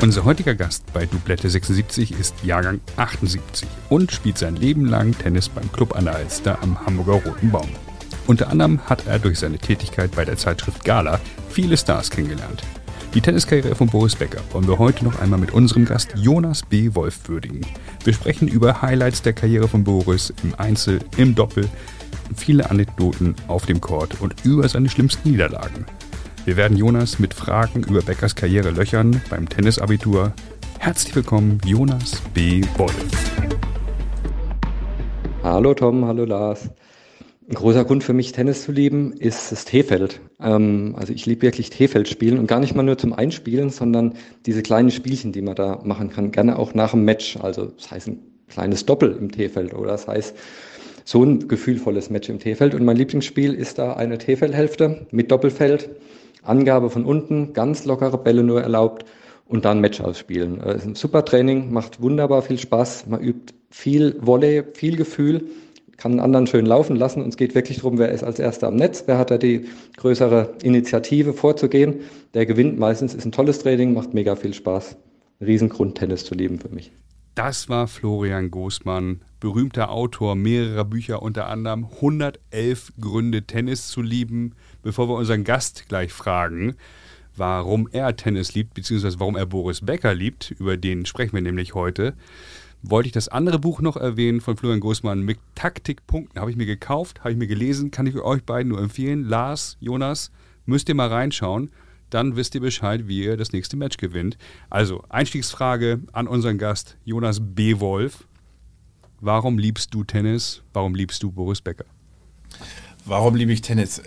Unser heutiger Gast bei Dublette 76 ist Jahrgang 78 und spielt sein Leben lang Tennis beim Club an der Alster am Hamburger Roten Baum. Unter anderem hat er durch seine Tätigkeit bei der Zeitschrift Gala viele Stars kennengelernt. Die Tenniskarriere von Boris Becker wollen wir heute noch einmal mit unserem Gast Jonas B. Wolf würdigen. Wir sprechen über Highlights der Karriere von Boris im Einzel, im Doppel, viele Anekdoten auf dem Court und über seine schlimmsten Niederlagen. Wir werden Jonas mit Fragen über Beckers Karriere löchern beim Tennisabitur. Herzlich willkommen, Jonas B. Wolf. Hallo Tom, hallo Lars. Ein großer Grund für mich, Tennis zu lieben, ist das T-Feld. Ähm, also ich liebe wirklich T-Feld spielen und gar nicht mal nur zum Einspielen, sondern diese kleinen Spielchen, die man da machen kann. Gerne auch nach dem Match. Also das heißt ein kleines Doppel im T-Feld oder das heißt so ein gefühlvolles Match im T-Feld. Und mein Lieblingsspiel ist da eine T-Feldhälfte mit Doppelfeld. Angabe von unten, ganz lockere Bälle nur erlaubt und dann Match ausspielen. Äh, ist ein super Training, macht wunderbar viel Spaß. Man übt viel Volley, viel Gefühl kann einen anderen schön laufen lassen. Und es geht wirklich darum, wer ist als Erster am Netz, wer hat da die größere Initiative vorzugehen. Der gewinnt meistens, ist ein tolles Training, macht mega viel Spaß. Riesengrund, Tennis zu lieben für mich. Das war Florian Goßmann, berühmter Autor mehrerer Bücher, unter anderem 111 Gründe, Tennis zu lieben. Bevor wir unseren Gast gleich fragen, warum er Tennis liebt, beziehungsweise warum er Boris Becker liebt, über den sprechen wir nämlich heute, wollte ich das andere Buch noch erwähnen von Florian Großmann mit Taktikpunkten. Habe ich mir gekauft, habe ich mir gelesen, kann ich euch beiden nur empfehlen. Lars, Jonas, müsst ihr mal reinschauen. Dann wisst ihr Bescheid, wie ihr das nächste Match gewinnt. Also, Einstiegsfrage an unseren Gast Jonas B. Wolf. Warum liebst du Tennis? Warum liebst du Boris Becker? Warum liebe ich Tennis?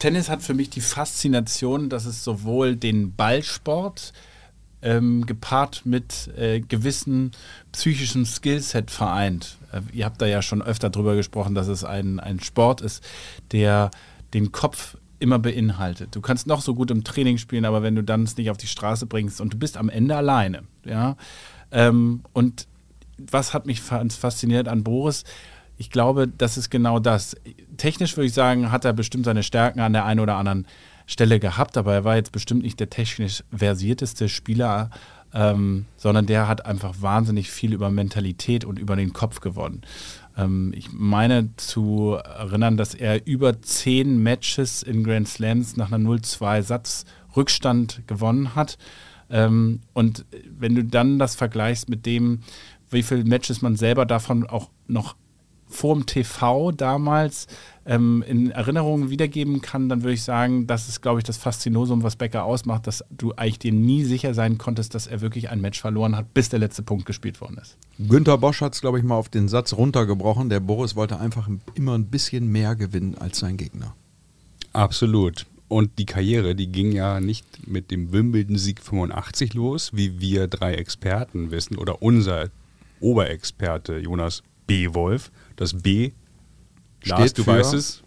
Tennis hat für mich die Faszination, dass es sowohl den Ballsport, ähm, gepaart mit äh, gewissen psychischen Skillset vereint. Äh, ihr habt da ja schon öfter drüber gesprochen, dass es ein, ein Sport ist, der den Kopf immer beinhaltet. Du kannst noch so gut im Training spielen, aber wenn du dann es nicht auf die Straße bringst und du bist am Ende alleine, ja. Ähm, und was hat mich fasziniert an Boris? Ich glaube, das ist genau das. Technisch würde ich sagen, hat er bestimmt seine Stärken an der einen oder anderen Stelle gehabt, aber er war jetzt bestimmt nicht der technisch versierteste Spieler, ähm, sondern der hat einfach wahnsinnig viel über Mentalität und über den Kopf gewonnen. Ähm, ich meine zu erinnern, dass er über zehn Matches in Grand Slams nach einer 0-2 Satz Rückstand gewonnen hat. Ähm, und wenn du dann das vergleichst mit dem, wie viele Matches man selber davon auch noch vorm TV damals ähm, in Erinnerungen wiedergeben kann, dann würde ich sagen, das ist, glaube ich, das Faszinosum, was Becker ausmacht, dass du eigentlich dir nie sicher sein konntest, dass er wirklich ein Match verloren hat, bis der letzte Punkt gespielt worden ist. Günter Bosch hat es, glaube ich, mal auf den Satz runtergebrochen. Der Boris wollte einfach immer ein bisschen mehr gewinnen als sein Gegner. Absolut. Und die Karriere, die ging ja nicht mit dem Wimbledon-Sieg 85 los, wie wir drei Experten wissen, oder unser Oberexperte Jonas B. Wolf. Das B Lars, du weißt es.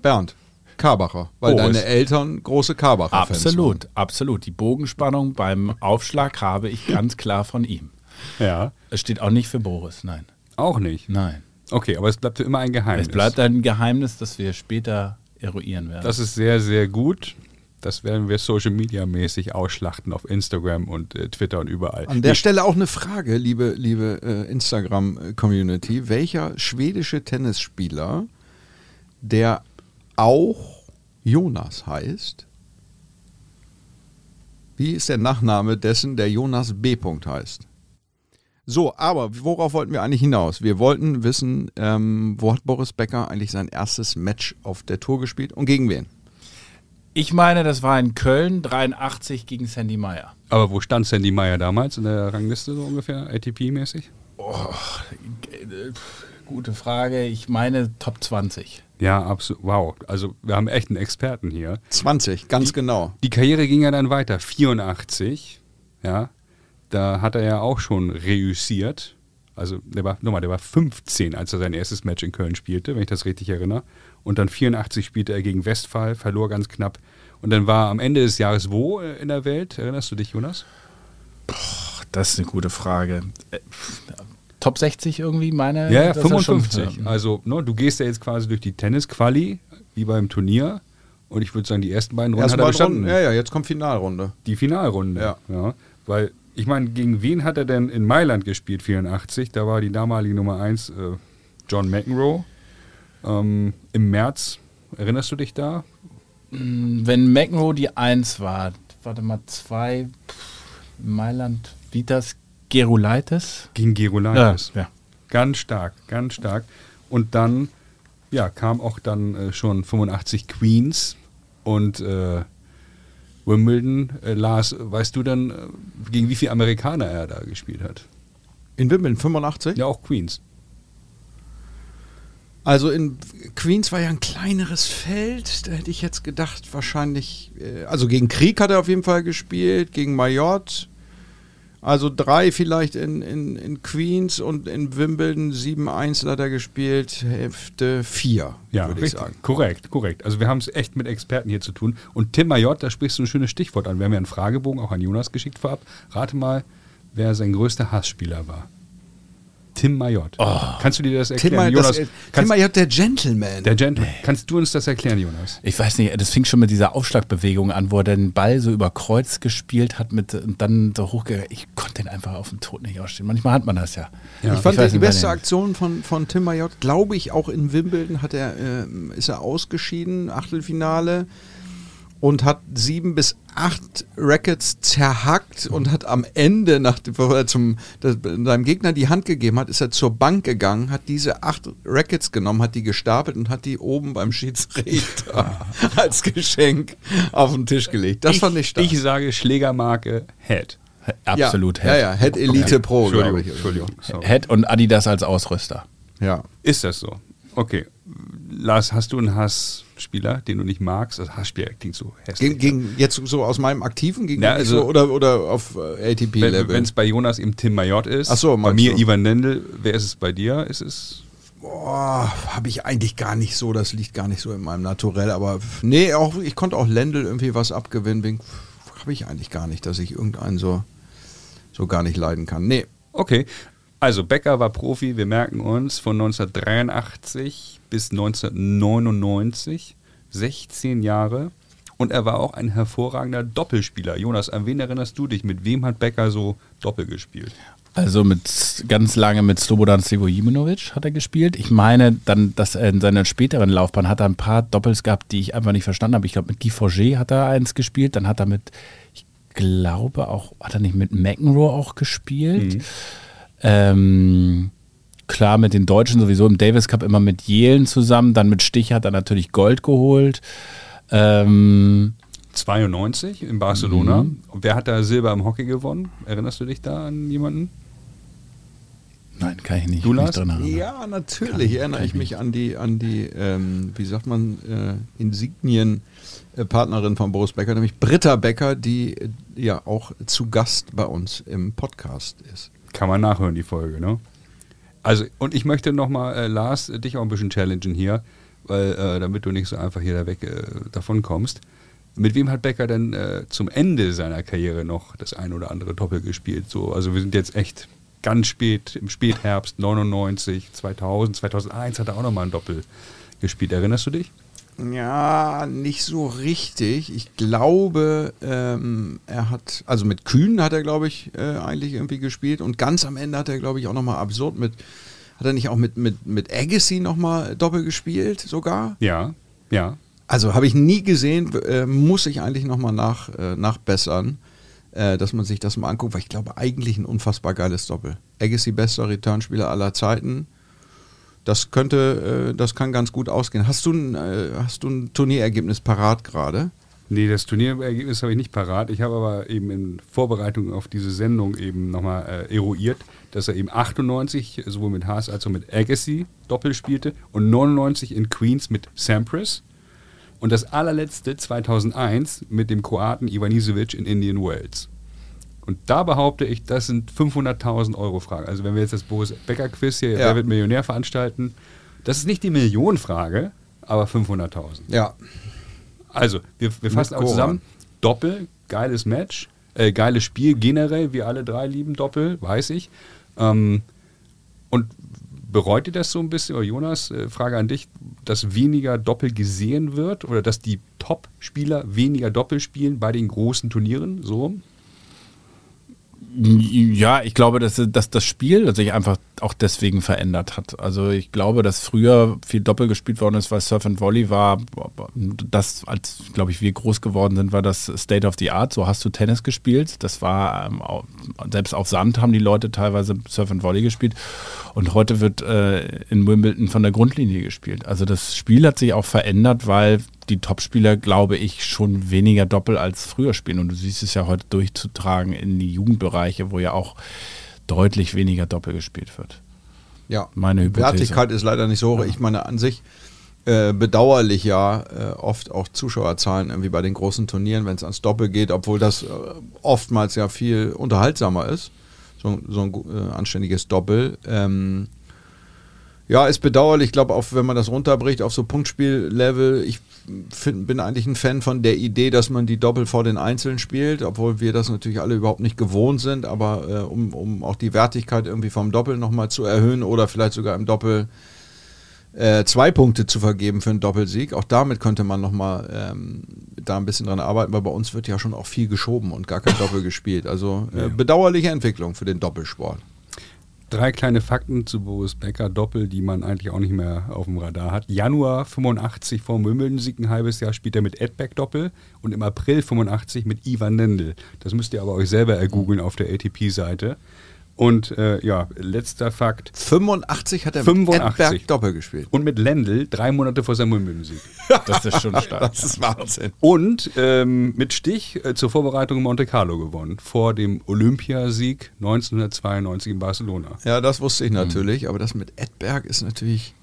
Bernd. Karbacher, weil Boris. deine Eltern große Karbacher-Fans Absolut, absolut. Die Bogenspannung beim Aufschlag habe ich ganz klar von ihm. Ja. Es steht auch nicht für Boris, nein. Auch nicht? Nein. Okay, aber es bleibt immer ein Geheimnis. Es bleibt ein Geheimnis, das wir später eruieren werden. Das ist sehr, sehr gut. Das werden wir Social Media mäßig ausschlachten auf Instagram und äh, Twitter und überall. An der Stelle auch eine Frage, liebe, liebe äh, Instagram-Community. Welcher schwedische Tennisspieler, der auch Jonas heißt, wie ist der Nachname dessen, der Jonas B. heißt? So, aber worauf wollten wir eigentlich hinaus? Wir wollten wissen, ähm, wo hat Boris Becker eigentlich sein erstes Match auf der Tour gespielt und gegen wen? Ich meine, das war in Köln 83 gegen Sandy Meyer. Aber wo stand Sandy Meyer damals in der Rangliste so ungefähr, ATP-mäßig? Oh, gute Frage. Ich meine Top 20. Ja, absolut. Wow. Also wir haben echt einen Experten hier. 20, ganz die, genau. Die Karriere ging ja dann weiter. 84, ja. Da hat er ja auch schon reüssiert. Also der war, nochmal, der war 15, als er sein erstes Match in Köln spielte, wenn ich das richtig erinnere. Und dann 84 spielte er gegen Westphal, verlor ganz knapp. Und dann war am Ende des Jahres wo äh, in der Welt? Erinnerst du dich, Jonas? Boah, das ist eine gute Frage. Äh, Top 60 irgendwie, meine? Ja, ja 55. Also ne, du gehst ja jetzt quasi durch die Tennis-Quali, wie beim Turnier. Und ich würde sagen, die ersten beiden Runden Erstmal hat er bestanden. Runden. Ja, ja, jetzt kommt Finalrunde. Die Finalrunde. Ja. Weil, ich meine, gegen wen hat er denn in Mailand gespielt, 84? Da war die damalige Nummer 1 äh, John McEnroe. Ähm, Im März, erinnerst du dich da? Wenn McEnroe die 1 war, warte mal, 2, Mailand, Vitas, Gerulaitis. Gegen Gerulaitis. ja. Ganz stark, ganz stark. Und dann, ja, kam auch dann äh, schon 85 Queens und äh, Wimbledon. Äh, Lars, weißt du dann, äh, gegen wie viele Amerikaner er da gespielt hat? In Wimbledon 85? Ja, auch Queens. Also in Queens war ja ein kleineres Feld. Da hätte ich jetzt gedacht, wahrscheinlich. äh, Also gegen Krieg hat er auf jeden Fall gespielt, gegen Mayotte. Also drei vielleicht in, in, in Queens und in Wimbledon sieben Einzel hat er gespielt, Hälfte vier, Ja, würde ich sagen. Korrekt, korrekt. Also wir haben es echt mit Experten hier zu tun. Und Tim Mayotte, da sprichst du ein schönes Stichwort an. Wir haben ja einen Fragebogen auch an Jonas geschickt vorab. Rate mal, wer sein größter Hassspieler war. Tim Mayotte. Kannst du dir das erklären, Tim, May- Jonas? das, Tim Mayotte, der Gentleman. der Gentleman. Kannst du uns das erklären, Jonas? Ich weiß nicht, das fing schon mit dieser Aufschlagbewegung an, wo er den Ball so über Kreuz gespielt hat mit, und dann so hochgegangen. Ich konnte den einfach auf dem Tod nicht ausstehen. Manchmal hat man das ja. Ja. ich fand weiß die beste Aktion von, von Tim Mayotte, glaube ich, auch in Wimbledon hat er, äh, ist er ausgeschieden, Achtelfinale, und hat sieben bis acht Rackets zerhackt und hat am Ende, nach, bevor er zum, seinem Gegner die Hand gegeben hat, ist er zur Bank gegangen, hat diese acht Rackets genommen, hat die gestapelt und hat die oben beim Schiedsrichter als Geschenk auf den Tisch gelegt. Das fand ich stark. Ich sage Schlägermarke Head. Absolut. Ja, ja, ja, Head Elite Pro, glaube ich. Entschuldigung. Sorry. Head und Adidas als Ausrüster. Ja. Ist das so? Okay. Lars, hast du einen Hassspieler, den du nicht magst? Das Hassspieler klingt so hässlich. Gegen, gegen jetzt so aus meinem aktiven gegen Ja, also- so, oder oder auf äh, ATP-Level. Wenn es bei Jonas eben Tim Mayotte ist, Ach so, bei mir du? Ivan Lendl, wer ist es bei dir? Ist es Boah, habe ich eigentlich gar nicht so, das liegt gar nicht so in meinem Naturell, aber nee, auch ich konnte auch Lendl irgendwie was abgewinnen, wegen habe ich eigentlich gar nicht, dass ich irgendeinen so so gar nicht leiden kann. Nee, Okay, also Becker war Profi, wir merken uns, von 1983 bis 1999, 16 Jahre. Und er war auch ein hervorragender Doppelspieler. Jonas, an wen erinnerst du dich? Mit wem hat Becker so Doppel gespielt? Also mit ganz lange mit Slobodan Sivojiminovic hat er gespielt. Ich meine, dann, dass er in seiner späteren Laufbahn hat er ein paar Doppels gehabt, die ich einfach nicht verstanden habe. Ich glaube, mit Guy Forget hat er eins gespielt. Dann hat er mit, ich glaube auch, hat er nicht mit McEnroe auch gespielt. Ähm, klar, mit den Deutschen sowieso im Davis Cup immer mit Jelen zusammen. Dann mit Stich hat er natürlich Gold geholt. Ähm, 92 in Barcelona. Mhm. Wer hat da Silber im Hockey gewonnen? Erinnerst du dich da an jemanden? nein, kann ich nicht, Du, nicht dran ja, natürlich erinnere kann ich ich mich an die an die ähm, wie sagt man äh, Insignien äh, Partnerin von Boris Becker, nämlich Britta Becker, die äh, ja auch zu Gast bei uns im Podcast ist. Kann man nachhören, die Folge, ne? Also, und ich möchte nochmal, äh, Lars, äh, dich auch ein bisschen challengen hier, weil, äh, damit du nicht so einfach hier da weg äh, davon kommst. Mit wem hat Becker denn äh, zum Ende seiner Karriere noch das ein oder andere Doppel gespielt? So, also wir sind jetzt echt ganz spät, im Spätherbst, 99, 2000, 2001 hat er auch nochmal ein Doppel gespielt. Erinnerst du dich? Ja, nicht so richtig. Ich glaube, ähm, er hat, also mit Kühn hat er, glaube ich, äh, eigentlich irgendwie gespielt und ganz am Ende hat er, glaube ich, auch nochmal absurd mit, hat er nicht auch mit, mit, mit Agassi nochmal Doppel gespielt sogar? Ja, ja. Also habe ich nie gesehen, äh, muss ich eigentlich nochmal nach, äh, nachbessern, äh, dass man sich das mal anguckt, weil ich glaube, eigentlich ein unfassbar geiles Doppel. Agassi, bester Returnspieler aller Zeiten. Das könnte, äh, das kann ganz gut ausgehen. Hast du ein, äh, hast du ein Turnierergebnis parat gerade? Nee, das Turnierergebnis habe ich nicht parat. Ich habe aber eben in Vorbereitung auf diese Sendung eben nochmal äh, eruiert, dass er eben 98 sowohl mit Haas als auch mit Agassi Doppel spielte und 99 in Queens mit Sampras und das allerletzte 2001 mit dem Kroaten Ivanisevic in Indian Wells. Und da behaupte ich, das sind 500.000 Euro Fragen. Also wenn wir jetzt das Boris Becker Quiz hier, Ja. wer wird Millionär veranstalten, das ist nicht die Millionenfrage, aber 500.000. Ja. Also, wir, wir fassen auch zusammen. Doppel, geiles Match, äh, geiles Spiel generell. Wir alle drei lieben Doppel, weiß ich. Ähm, und bereut ihr das so ein bisschen? Oder Jonas, äh, Frage an dich, dass weniger Doppel gesehen wird oder dass die Top-Spieler weniger Doppel spielen bei den großen Turnieren? So? Ja, ich glaube, dass, dass das Spiel sich einfach auch deswegen verändert hat. Also ich glaube, dass früher viel Doppel gespielt worden ist, weil Surf and Volley war, das, als, glaube ich, wir groß geworden sind, war das State of the Art. So hast du Tennis gespielt. Das war, ähm, selbst auf Sand haben die Leute teilweise Surf and Volley gespielt. Und heute wird äh, in Wimbledon von der Grundlinie gespielt. Also das Spiel hat sich auch verändert, weil die Topspieler, glaube ich, schon weniger Doppel als früher spielen. Und du siehst es ja heute durchzutragen in die Jugendbereiche, wo ja auch deutlich weniger Doppel gespielt wird. Ja, meine Hypothese. Wertigkeit ist leider nicht so hoch. Ja. Ich meine, an sich äh, bedauerlich ja äh, oft auch Zuschauerzahlen irgendwie bei den großen Turnieren, wenn es ans Doppel geht, obwohl das äh, oftmals ja viel unterhaltsamer ist. So, so ein äh, anständiges Doppel. Ähm, ja, ist bedauerlich. Ich glaube, auch wenn man das runterbricht auf so Punktspiel-Level, ich find, bin eigentlich ein Fan von der Idee, dass man die Doppel vor den Einzelnen spielt, obwohl wir das natürlich alle überhaupt nicht gewohnt sind, aber äh, um, um auch die Wertigkeit irgendwie vom Doppel nochmal zu erhöhen oder vielleicht sogar im Doppel äh, zwei Punkte zu vergeben für einen Doppelsieg. Auch damit könnte man nochmal ähm, da ein bisschen dran arbeiten, weil bei uns wird ja schon auch viel geschoben und gar kein Doppel gespielt. Also äh, bedauerliche Entwicklung für den Doppelsport. Drei kleine Fakten zu Boris Becker Doppel, die man eigentlich auch nicht mehr auf dem Radar hat. Januar 85 vor Wimbledon-Sieg ein halbes Jahr spielt er mit Edberg Doppel und im April 85 mit Ivan Nendl. Das müsst ihr aber euch selber ergoogeln auf der ATP-Seite. Und äh, ja, letzter Fakt. 85 hat er 85. mit Edberg Doppel gespielt. Und mit Lendl drei Monate vor seinem Wimbledon-Sieg. Das ist schon stark. das ist Wahnsinn. Und ähm, mit Stich äh, zur Vorbereitung in Monte Carlo gewonnen. Vor dem Olympiasieg 1992 in Barcelona. Ja, das wusste ich natürlich. Mhm. Aber das mit Edberg ist natürlich...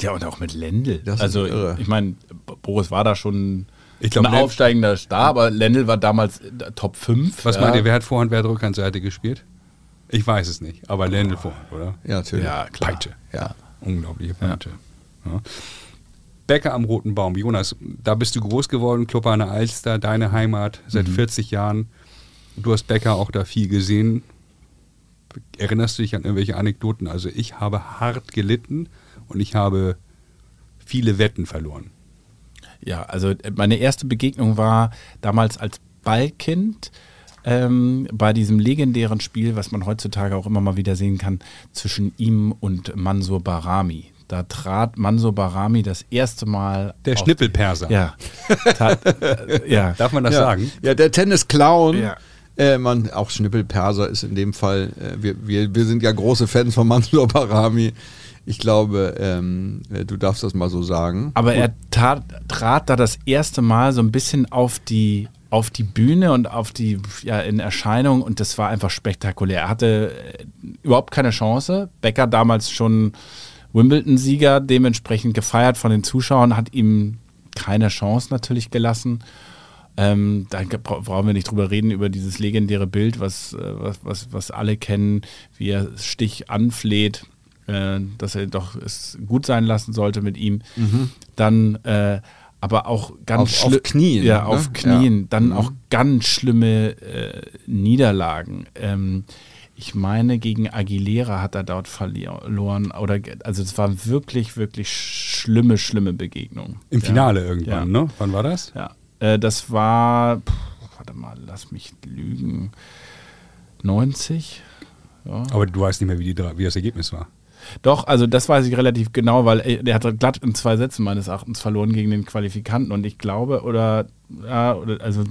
Ja, und auch mit Lendl. Das also, ich meine, Boris war da schon... Ich glaube, ein aufsteigender Star, aber Lendl war damals Top 5. Was ja. meint ihr, wer hat Vorhand, wer hat Rückhandseite gespielt? Ich weiß es nicht, aber Ländl oh. vorhat, oder? Ja, natürlich. Ja, klar. Peitsche. Ja. Unglaubliche Peitsche. Ja. Ja. Bäcker am Roten Baum. Jonas, da bist du groß geworden, Club an der Alster, deine Heimat seit mhm. 40 Jahren. Du hast Bäcker auch da viel gesehen. Erinnerst du dich an irgendwelche Anekdoten? Also ich habe hart gelitten und ich habe viele Wetten verloren. Ja, also meine erste Begegnung war damals als Ballkind ähm, bei diesem legendären Spiel, was man heutzutage auch immer mal wieder sehen kann, zwischen ihm und Mansur Barami. Da trat Mansur Barami das erste Mal. Der Schnippelperser. Ja. Tat, äh, ja. Darf man das ja. sagen? Ja, der Tennis-Clown. Ja. Äh, man, auch Schnippelperser ist in dem Fall, äh, wir, wir, wir sind ja große Fans von Mansur Barami. Ich glaube, ähm, äh, du darfst das mal so sagen. Aber er tat, trat da das erste Mal so ein bisschen auf die auf die Bühne und auf die ja, in Erscheinung und das war einfach spektakulär. Er hatte äh, überhaupt keine Chance. Becker damals schon Wimbledon-Sieger, dementsprechend gefeiert von den Zuschauern, hat ihm keine Chance natürlich gelassen. Ähm, da brauchen wir nicht drüber reden, über dieses legendäre Bild, was, äh, was, was, was alle kennen, wie er Stich anfleht, äh, dass er doch es gut sein lassen sollte mit ihm. Mhm. Dann äh, aber auch ganz auf, auf Knien. Ja, ne? auf Knien. Ja. Dann mhm. auch ganz schlimme äh, Niederlagen. Ähm, ich meine, gegen Aguilera hat er dort verloren. Oder, also es war wirklich, wirklich schlimme, schlimme Begegnung. Im Finale ja. irgendwann, ja. ne? Wann war das? Ja. Äh, das war, pff, warte mal, lass mich lügen. 90. Ja. Aber du weißt nicht mehr, wie, die, wie das Ergebnis war. Doch, also das weiß ich relativ genau, weil der hat glatt in zwei Sätzen meines Erachtens verloren gegen den Qualifikanten und ich glaube, oder ja, oder, also,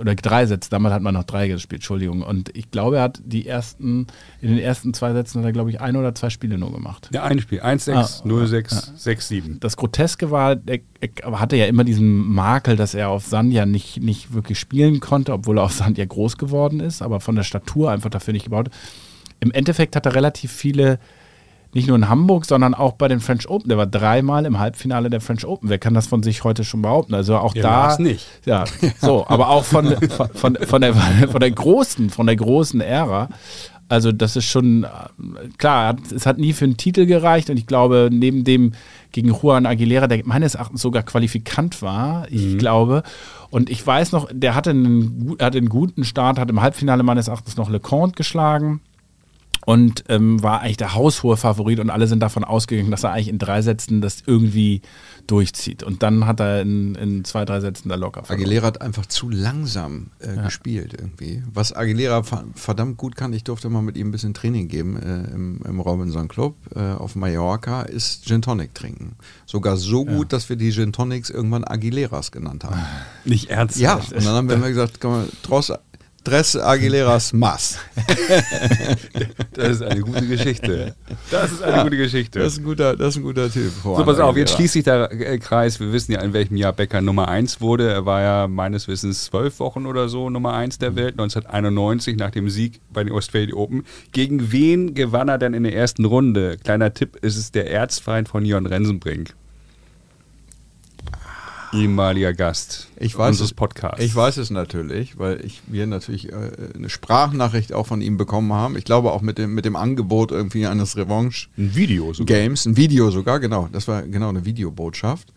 oder drei Sätze, damals hat man noch drei gespielt, Entschuldigung. Und ich glaube, er hat die ersten, in den ersten zwei Sätzen hat er, glaube ich, ein oder zwei Spiele nur gemacht. Ja, ein Spiel. 1-6, ah, 0-6, ja. 6-7. Das Groteske war, er, er, hatte ja immer diesen Makel, dass er auf Sand ja nicht, nicht wirklich spielen konnte, obwohl er auf Sand ja groß geworden ist, aber von der Statur einfach dafür nicht gebaut. Im Endeffekt hat er relativ viele nicht nur in Hamburg, sondern auch bei den French Open. Der war dreimal im Halbfinale der French Open. Wer kann das von sich heute schon behaupten? Also auch ja, da. nicht. Ja, so, aber auch von, von, von, der, von der großen, von der großen Ära. Also das ist schon klar, es hat nie für einen Titel gereicht und ich glaube, neben dem gegen Juan Aguilera, der meines Erachtens sogar qualifikant war, ich mhm. glaube. Und ich weiß noch, der hatte einen, hatte einen guten Start, hat im Halbfinale meines Erachtens noch LeConte geschlagen und ähm, war eigentlich der haushohe Favorit und alle sind davon ausgegangen, dass er eigentlich in drei Sätzen das irgendwie durchzieht. Und dann hat er in, in zwei, drei Sätzen da locker verloren. Aguilera hat einfach zu langsam äh, ja. gespielt irgendwie. Was Aguilera verdammt gut kann, ich durfte mal mit ihm ein bisschen Training geben äh, im, im, Robinson Club äh, auf Mallorca, ist Gin Tonic trinken. Sogar so gut, ja. dass wir die Gin Tonics irgendwann Aguileras genannt haben. Nicht ernsthaft? Ja, und dann haben wir immer gesagt, komm mal, draus Tres Aguileras Mas. das ist eine gute Geschichte. Das ist eine ja, gute Geschichte. Das ist ein guter, das ist ein guter Typ. So, pass auf, jetzt schließt sich der äh, Kreis. Wir wissen ja, in welchem Jahr Becker Nummer 1 wurde. Er war ja meines Wissens zwölf Wochen oder so Nummer 1 der Welt, 1991 nach dem Sieg bei den Australian Open. Gegen wen gewann er denn in der ersten Runde? Kleiner Tipp, ist es der Erzfeind von Jörn Rensenbrink ehemaliger Gast ich weiß unseres Podcasts. Ich weiß es natürlich, weil ich, wir natürlich äh, eine Sprachnachricht auch von ihm bekommen haben. Ich glaube auch mit dem, mit dem Angebot irgendwie eines Revanche. Ein Video sogar. Games, ein Video sogar, genau. Das war genau eine Videobotschaft.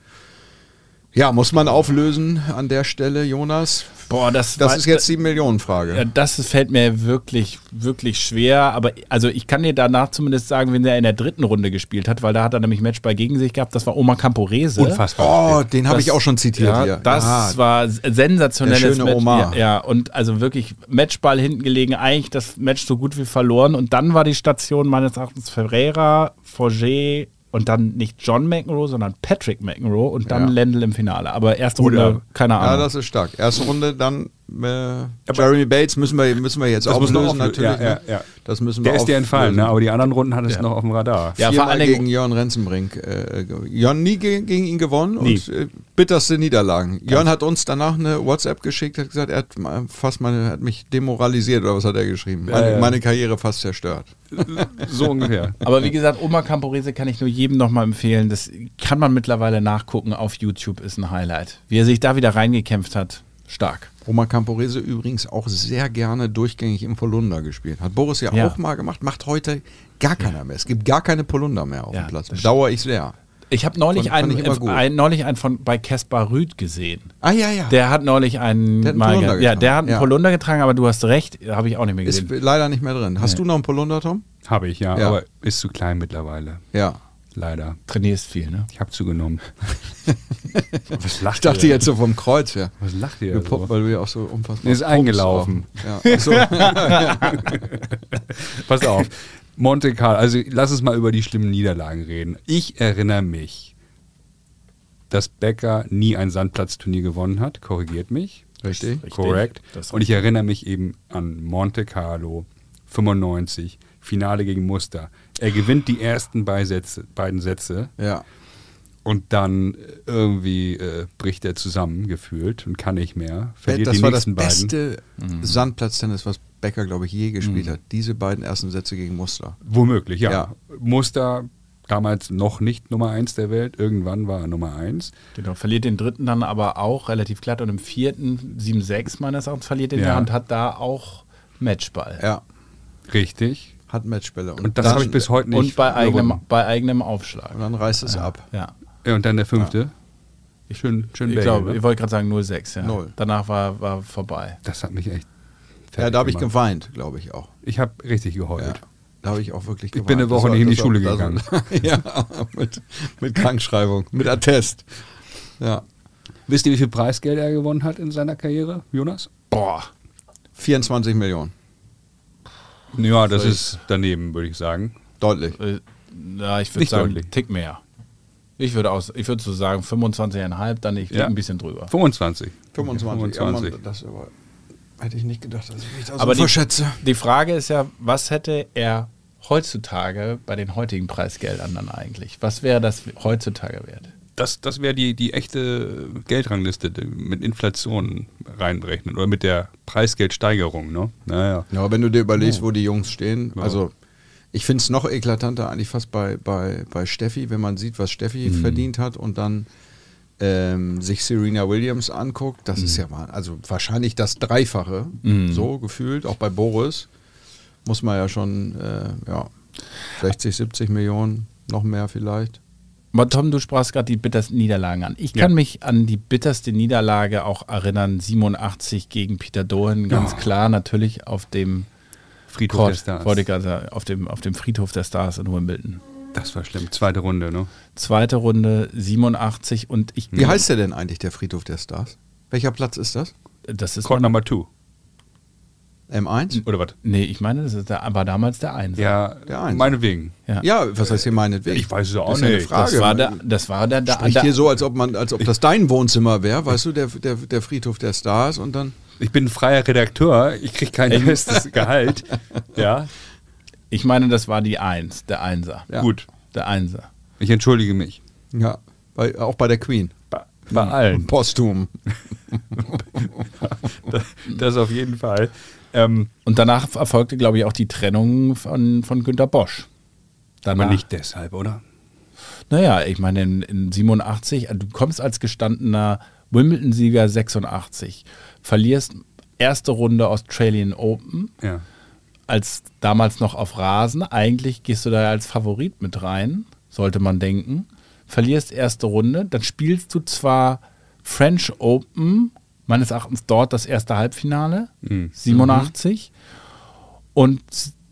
Ja, muss man auflösen an der Stelle, Jonas? Boah, das, das ist jetzt die Millionenfrage. Das fällt mir wirklich, wirklich schwer. Aber also ich kann dir danach zumindest sagen, wenn er in der dritten Runde gespielt hat, weil da hat er nämlich Matchball gegen sich gehabt. Das war Oma Camporese. Unfassbar. Oh, den habe ich auch schon zitiert ja, hier. Das ah, war sensationelles Match. Oma. Ja, ja, und also wirklich Matchball hinten gelegen, eigentlich das Match so gut wie verloren. Und dann war die Station meines Erachtens Ferreira, Forger, und dann nicht John McEnroe, sondern Patrick McEnroe und dann ja. Lendl im Finale. Aber erste Runde, keine Ahnung. Ja, das ist stark. Erste Runde, dann äh, Jeremy Bates müssen wir, müssen wir jetzt das auflösen, natürlich. Ja, ne? ja, das müssen wir Der ist dir entfallen, ne? aber die anderen Runden hat es noch auf dem Radar. Ja, vor allem gegen Jörn Renzenbrink. Äh, Jörn nie ge gegen ihn gewonnen nie. und äh, bitterste Niederlagen. Ganz Jörn hat uns danach eine WhatsApp geschickt, hat gesagt, er hat fast meine, hat mich demoralisiert oder was hat er geschrieben? Meine, meine Karriere fast zerstört. So ungefähr. Aber wie gesagt, Oma Camporese kann ich nur jedem nochmal empfehlen. Das kann man mittlerweile nachgucken auf YouTube, ist ein Highlight. Wie er sich da wieder reingekämpft hat, stark. Oma Camporese übrigens auch sehr gerne durchgängig im Polunder gespielt. Hat Boris ja, ja. auch mal gemacht, macht heute gar keiner mehr. Es gibt gar keine Polunder mehr auf ja, dem Platz. Bedauere ich sehr. Ich habe neulich, von, einen, ein, neulich einen von bei Caspar Rüd gesehen. Ah ja, ja. Der hat neulich einen, der hat einen Polunder Ja, der hat einen ja. Polunder getragen, aber du hast recht, habe ich auch nicht mehr gesehen. Ist leider nicht mehr drin. Hast nee. du noch einen Polunder, Tom? Habe ich, ja, ja, aber ist zu klein mittlerweile. Ja. Leider. Trainierst viel, ne? Ich habe zugenommen. Was lacht ich dachte jetzt so vom Kreuz her. Was lacht ihr? So? Weil du ja auch so unfassbar. Ist eingelaufen. Ja. So. Pass auf. Monte Carlo, also lass uns mal über die schlimmen Niederlagen reden. Ich erinnere mich, dass Becker nie ein Sandplatzturnier gewonnen hat. Korrigiert mich. Richtig. Korrekt. Und ich erinnere mich eben an Monte Carlo 95, Finale gegen Muster. Er gewinnt die ersten Beisätze, beiden Sätze. Ja. Und dann irgendwie äh, bricht er zusammen, gefühlt, und kann nicht mehr. Verliert das die war nächsten das beste beiden. Sandplatztennis, was Becker, glaube ich, je gespielt mhm. hat. Diese beiden ersten Sätze gegen Muster. Womöglich, ja. ja. Muster damals noch nicht Nummer 1 der Welt, irgendwann war er Nummer 1. Genau, verliert den dritten dann aber auch relativ glatt und im vierten 7-6 meines Erachtens verliert den ja. und hat da auch Matchball. Ja. Richtig. Hat Matchbälle. Und, und das habe ich bis heute nicht. Und bei eigenem, bei eigenem Aufschlag. Und dann reißt es ja. ab. Ja. ja. Und dann der fünfte. Ja. Schön, schön Ich glaube, ich wollte gerade sagen 0-6. Ja. Null. Danach war, war vorbei. Das hat mich echt. Ja, da habe ich geweint, glaube ich auch. Ich habe richtig geheult. Ja. Da habe ich auch wirklich geweint. Ich bin eine Woche nicht in die Schule gegangen. ja, mit, mit Krankschreibung, mit Attest. Ja. Wisst ihr, wie viel Preisgeld er gewonnen hat in seiner Karriere, Jonas? Boah. 24 Millionen. Ja, das ist daneben, würde ich sagen. Deutlich. Äh, ja, ich würde sagen, deutlich. Tick mehr. Ich würde aus, ich würde so sagen 25,5, dann ich ja. ein bisschen drüber. 25. 25. 25. Ja, das aber, hätte ich nicht gedacht, dass ich mich da so aber verschätze. Die, die Frage ist ja, was hätte er heutzutage bei den heutigen Preisgeldern dann eigentlich? Was wäre das heutzutage wert? das, das wäre die, die echte Geldrangliste mit Inflation reinberechnet oder mit der Preisgeldsteigerung. Ne? Naja. Ja, aber wenn du dir überlegst, oh. wo die Jungs stehen, ja. also ich finde es noch eklatanter eigentlich fast bei, bei, bei Steffi, wenn man sieht, was Steffi mhm. verdient hat und dann ähm, sich Serena Williams anguckt. Das mhm. ist ja mal, also wahrscheinlich das Dreifache, mhm. so gefühlt, auch bei Boris. Muss man ja schon, äh, ja, 60, 70 Millionen, noch mehr vielleicht. Aber Tom, du sprachst gerade die bittersten Niederlagen an. Ich kann ja. mich an die bitterste Niederlage auch erinnern, 87 gegen Peter Dohen, ganz oh. klar, natürlich auf dem Friedhof Court, der Stars. auf dem, auf dem Friedhof der Stars in Wimbledon. Das war schlimm. Zweite Runde, ne? Zweite Runde 87 und ich Wie heißt der denn eigentlich, der Friedhof der Stars? Welcher Platz ist das? das ist Court Number Two. M1? Oder was? Nee, ich meine, das ist der, war damals der Einser. Ja, Der Einser. meinetwegen. Ja. Ja, was heißt hier meinetwegen? Ich weiß es auch das ist ja eine nicht. Frage. das war der, das war der, der, Spricht der hier so, als ob man, als ob das dein Wohnzimmer wäre, weißt du, der, der, der Friedhof der Stars und dann. Ich bin ein freier Redakteur, ich kriege kein festes Gehalt. Ja, ich meine, das war die Eins, der Einser. Ja. gut. Der Einser. Ich entschuldige mich. Ja, bei, auch bei der Queen. Bei, bei allen. Posthum. Das auf jeden Fall. Ähm, Und danach erfolgte, glaube ich, auch die Trennung von, von Günter Bosch. aber Danach, nicht deshalb, oder? Naja, ich meine, in, in 87, du kommst als gestandener Wimbledon-Sieger 86, verlierst erste Runde Australian Open, Ja. Als damals noch auf Rasen. Eigentlich gehst du da als Favorit mit rein, sollte man denken. Verlierst erste Runde, dann spielst du zwar French Open, meines Erachtens dort das erste Halbfinale, 87, und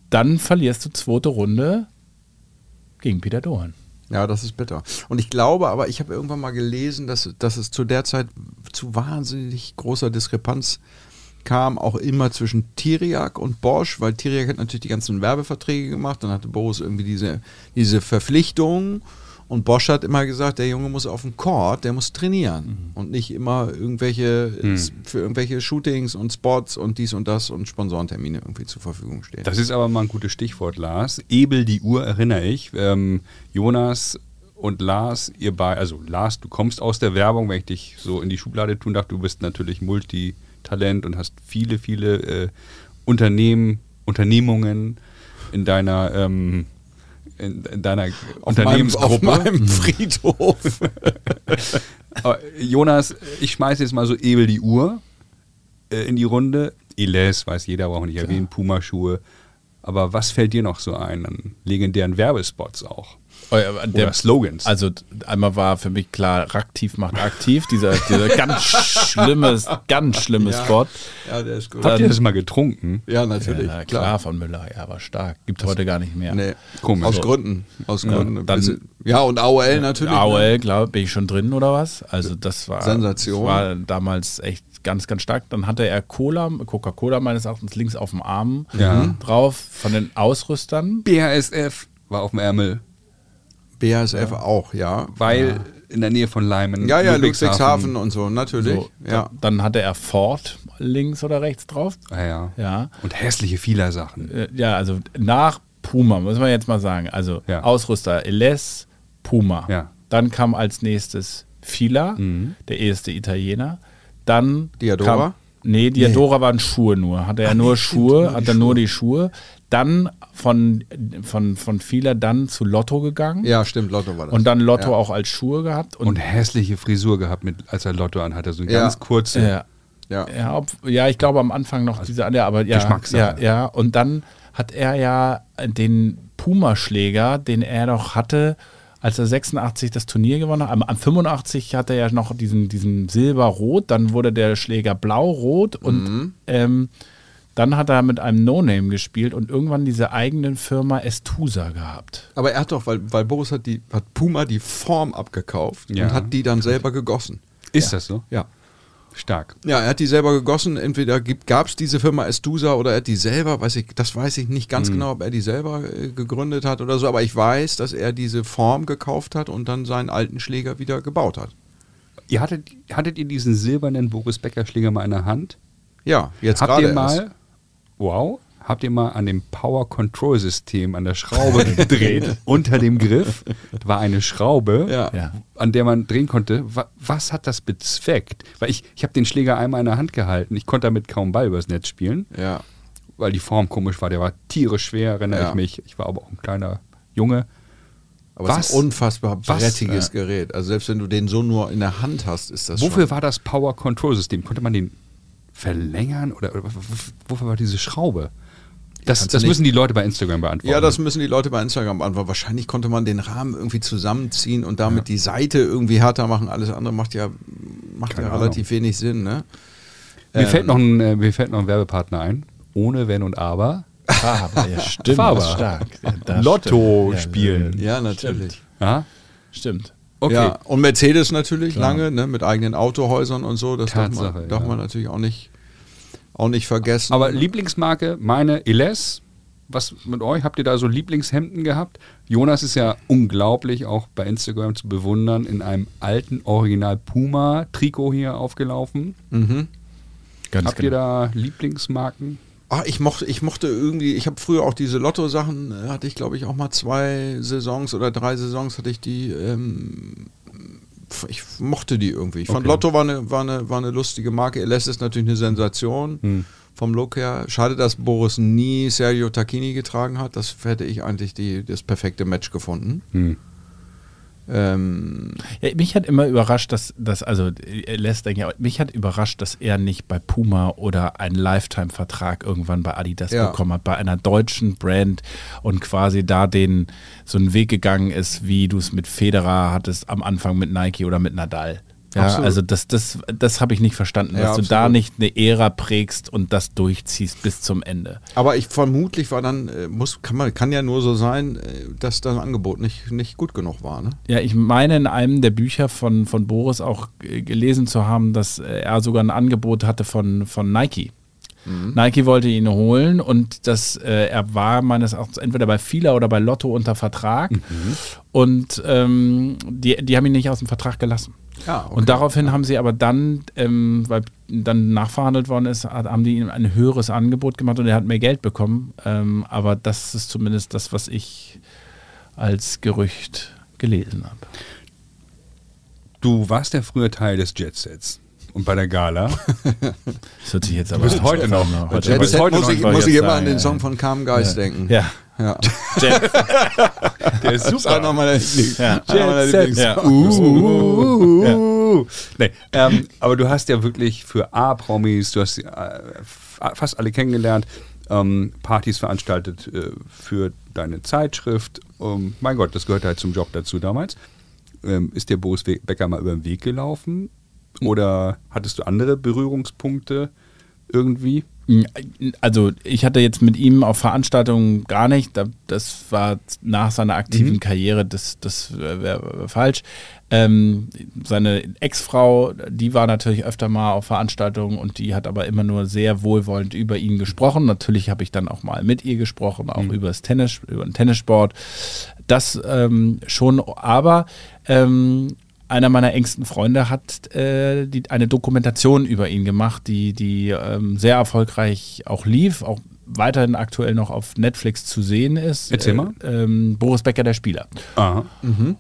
dann verlierst du zweite Runde gegen Peter Dohan. Ja, das ist bitter. Und ich glaube aber, ich habe irgendwann mal gelesen, dass, dass es zu der Zeit zu wahnsinnig großer Diskrepanz kam, auch immer zwischen Tiriak und Bosch, weil Tiriak hat natürlich die ganzen Werbeverträge gemacht, dann hatte Boris irgendwie diese, diese Verpflichtung und Bosch hat immer gesagt, der Junge muss auf den Court, der muss trainieren und nicht immer irgendwelche, für irgendwelche Shootings und Spots und dies und das und Sponsorentermine irgendwie zur Verfügung stehen. Das ist aber mal ein gutes Stichwort, Lars. Ebel die Uhr erinnere ich. Ähm, Jonas und Lars, ihr beide, also Lars, du kommst aus der Werbung, wenn ich dich so in die Schublade tun darf, du bist natürlich Multitalent und hast viele, viele äh, Unternehmen, Unternehmungen in deiner ähm, in, in deiner auf meinem, Unternehmensgruppe. auf meinem Friedhof. Aber, Jonas, ich schmeiße jetzt mal so Ebel die Uhr äh, in die Runde. Eles, weiß jeder, braucht nicht erwähnen, Puma-Schuhe. Aber was fällt dir noch so ein an legendären Werbespots auch? Oh ja, Oder Slogans. Also einmal war für mich klar, Raktiv macht aktiv, dieser, dieser ganz schlimmes, ganz schlimmes Ja. Spot. ja, der ist gut. Habt ihr das mal getrunken? Ja, natürlich. Ja, klar, von Müller, ja, war stark. Gibt heute gar nicht mehr. Nee, Komisch. Aus So. Gründen. Aus Ja, Gründen. dann- ja, und AOL natürlich. ne? AOL, klar, bin ich schon drin oder was? Also das war Sensation. Das war damals echt ganz, ganz stark. Dann hatte er Cola, Coca-Cola meines Erachtens links auf dem Arm Ja. drauf von den Ausrüstern. BASF war auf dem Ärmel, BASF auch, ja. weil in der Nähe von Leimen. Ja, ja, Ludwigshafen und so, natürlich. So, ja. Dann hatte er Ford links oder rechts drauf. Ah, ja. Ja. Und hässliche Vieler-Sachen. Äh, ja, also nach Puma, muss man jetzt mal sagen. Also Ja. Ausrüster Eles, Puma. Ja. Dann kam als nächstes Fila, Mhm. der erste Italiener. Dann Diadora? Kam, nee, Diadora waren Schuhe nur. Hatte er nur Schuhe, hat er nur die Schuhe. Dann von, von, von Fila dann zu Lotto gegangen. Ja, stimmt, Lotto war das. Und dann Lotto ja. auch als Schuhe gehabt. Und Und, hässliche Frisur gehabt, mit, als er Lotto anhatte. So eine Ja. ganz kurze. äh, Ja. Ja, ob, ja, ich glaube am Anfang noch diese andere, aber ja, Geschmackssache. ja, ja. Und dann hat er ja den Puma-Schläger, den er noch hatte, als er 86 das Turnier gewonnen hat. Am, am 85 hatte er ja noch diesen, diesen Silber-Rot, dann wurde der Schläger blau-rot und ähm, dann hat er mit einem No-Name gespielt und irgendwann diese eigene Firma Estusa gehabt. Aber er hat doch, weil, weil Boris hat, die, hat Puma die Form abgekauft Ja. und hat die dann selber gegossen. Ist das so? Ja. Stark. Ja, er hat die selber gegossen. Entweder gab es diese Firma Estusa oder er hat die selber, weiß ich, das weiß ich nicht ganz genau, ob er die selber äh, gegründet hat oder so, aber ich weiß, dass er diese Form gekauft hat und dann seinen alten Schläger wieder gebaut hat. Ihr hattet, hattet ihr diesen silbernen Boris Becker Schläger mal in der Hand? Ja, jetzt Habt gerade ihr mal, erst. wow, habt ihr mal an dem Power Control System an der Schraube gedreht, unter dem Griff war eine Schraube, Ja. Ja. an der man drehen konnte. Wa was hat das bezweckt? Weil ich, ich habe den Schläger einmal in der Hand gehalten, ich konnte damit kaum Ball übers Netz spielen, Ja. weil die Form komisch war, der war tierisch schwer, erinnere Ja. ich mich. Ich war aber auch ein kleiner Junge. Aber es Was? ist ein unfassbar Was? brettiges Gerät. Also selbst wenn du den so nur in der Hand hast, ist das Wofür schon. war das Power Control System? Konnte man den verlängern oder, oder wof- wofür war diese Schraube? Das, das müssen die Leute bei Instagram beantworten. Ja, das müssen die Leute bei Instagram beantworten. Wahrscheinlich konnte man den Rahmen irgendwie zusammenziehen und damit die Seite irgendwie härter machen. Alles andere macht ja, macht Keine ja Ahnung. relativ wenig Sinn, ne? Mir, Ähm, fällt noch ein, äh, mir fällt noch ein Werbepartner ein. Ohne Wenn und Aber. Faber, ja, stimmt. Faber. Stark. Ja, das Lotto stimmt. spielen. Ja, natürlich. Ja? Stimmt. Okay. Ja, und Mercedes natürlich Klar. lange, ne, mit eigenen Autohäusern und so. Das darf Tatsache, man, darf ja. man natürlich auch nicht, auch nicht vergessen. Aber Lieblingsmarke, meine Eles. Was mit euch? Habt ihr da so Lieblingshemden gehabt? Jonas ist ja unglaublich auch bei Instagram zu bewundern, in einem alten Original Puma Trikot hier aufgelaufen. mhm. Ganz Habt ihr da Lieblingsmarken? Ach, ich mochte, ich mochte irgendwie, ich habe früher auch diese Lotto-Sachen, äh, hatte ich glaube ich auch mal zwei Saisons oder drei Saisons hatte ich die, ähm, ich mochte die irgendwie. Ich fand Okay. Lotto war eine, war, eine, war eine lustige Marke. LS ist natürlich eine Sensation Hm. vom Look her. Schade, dass Boris nie Sergio Tacchini getragen hat. Das hätte ich eigentlich die, das perfekte Match gefunden. Hm. Ähm, Ja, mich hat immer überrascht, dass, dass also äh, ich, auch, mich hat überrascht, dass er nicht bei Puma oder einen Lifetime-Vertrag irgendwann bei Adidas Ja. bekommen hat, bei einer deutschen Brand und quasi da den so einen Weg gegangen ist, wie du es mit Federer hattest am Anfang mit Nike oder mit Nadal. Ja, Absolut. also das, das, das habe ich nicht verstanden, Ja, dass du da absolut. nicht eine Ära prägst und das durchziehst bis zum Ende. aber ich vermutlich war dann, äh, muss, kann, man, kann ja nur so sein, äh, dass das Angebot nicht, nicht gut genug war. Ne? Ja, ich meine in einem der Bücher von, von Boris auch äh, gelesen zu haben, dass er sogar ein Angebot hatte von, von Nike. Nike wollte ihn holen und das, äh, er war meines Erachtens entweder bei Fila oder bei Lotto unter Vertrag und ähm, die, die haben ihn nicht aus dem Vertrag gelassen. Ja, okay. Und daraufhin haben sie aber dann, ähm, weil dann nachverhandelt worden ist, hat- haben die ihm ein höheres Angebot gemacht und er hat mehr Geld bekommen. Ähm, aber das ist zumindest das, was ich als Gerücht gelesen habe. Du warst ja früher Teil des Jetsets. Und bei der Gala. Das hört sich jetzt aber bist an- heute noch. Heute Jet Jet bis Set heute muss noch ich, muss ich immer an sagen, den ja. Song von Calm Geist denken. Ja. ja. Jet, Der ist Das ist einer meiner Lieblings. Ja. Jet Ja. Uh, nee, ähm, aber du hast ja wirklich für A-Promis, du hast äh, fast alle kennengelernt, ähm, Partys veranstaltet äh, für deine Zeitschrift. Ähm, mein Gott, das gehört halt zum Job dazu damals. Ähm, ist dir Boris Becker mal über den Weg gelaufen? Oder hattest du andere Berührungspunkte irgendwie? Also ich hatte jetzt mit ihm auf Veranstaltungen gar nicht. Da- Das war nach seiner aktiven Karriere, das, das wäre falsch. Ähm, seine Ex-Frau, die war natürlich öfter mal auf Veranstaltungen und die hat aber immer nur sehr wohlwollend über ihn gesprochen. Natürlich habe ich dann auch mal mit ihr gesprochen, auch über das Tennis, über den Tennissport. Das ähm, schon, aber ähm, einer meiner engsten Freunde hat äh, die, eine Dokumentation über ihn gemacht, die, die ähm, sehr erfolgreich auch lief, auch weiterhin aktuell noch auf Netflix zu sehen ist. Erzähl mal. Äh, ähm, Boris Becker, der Spieler. Aha.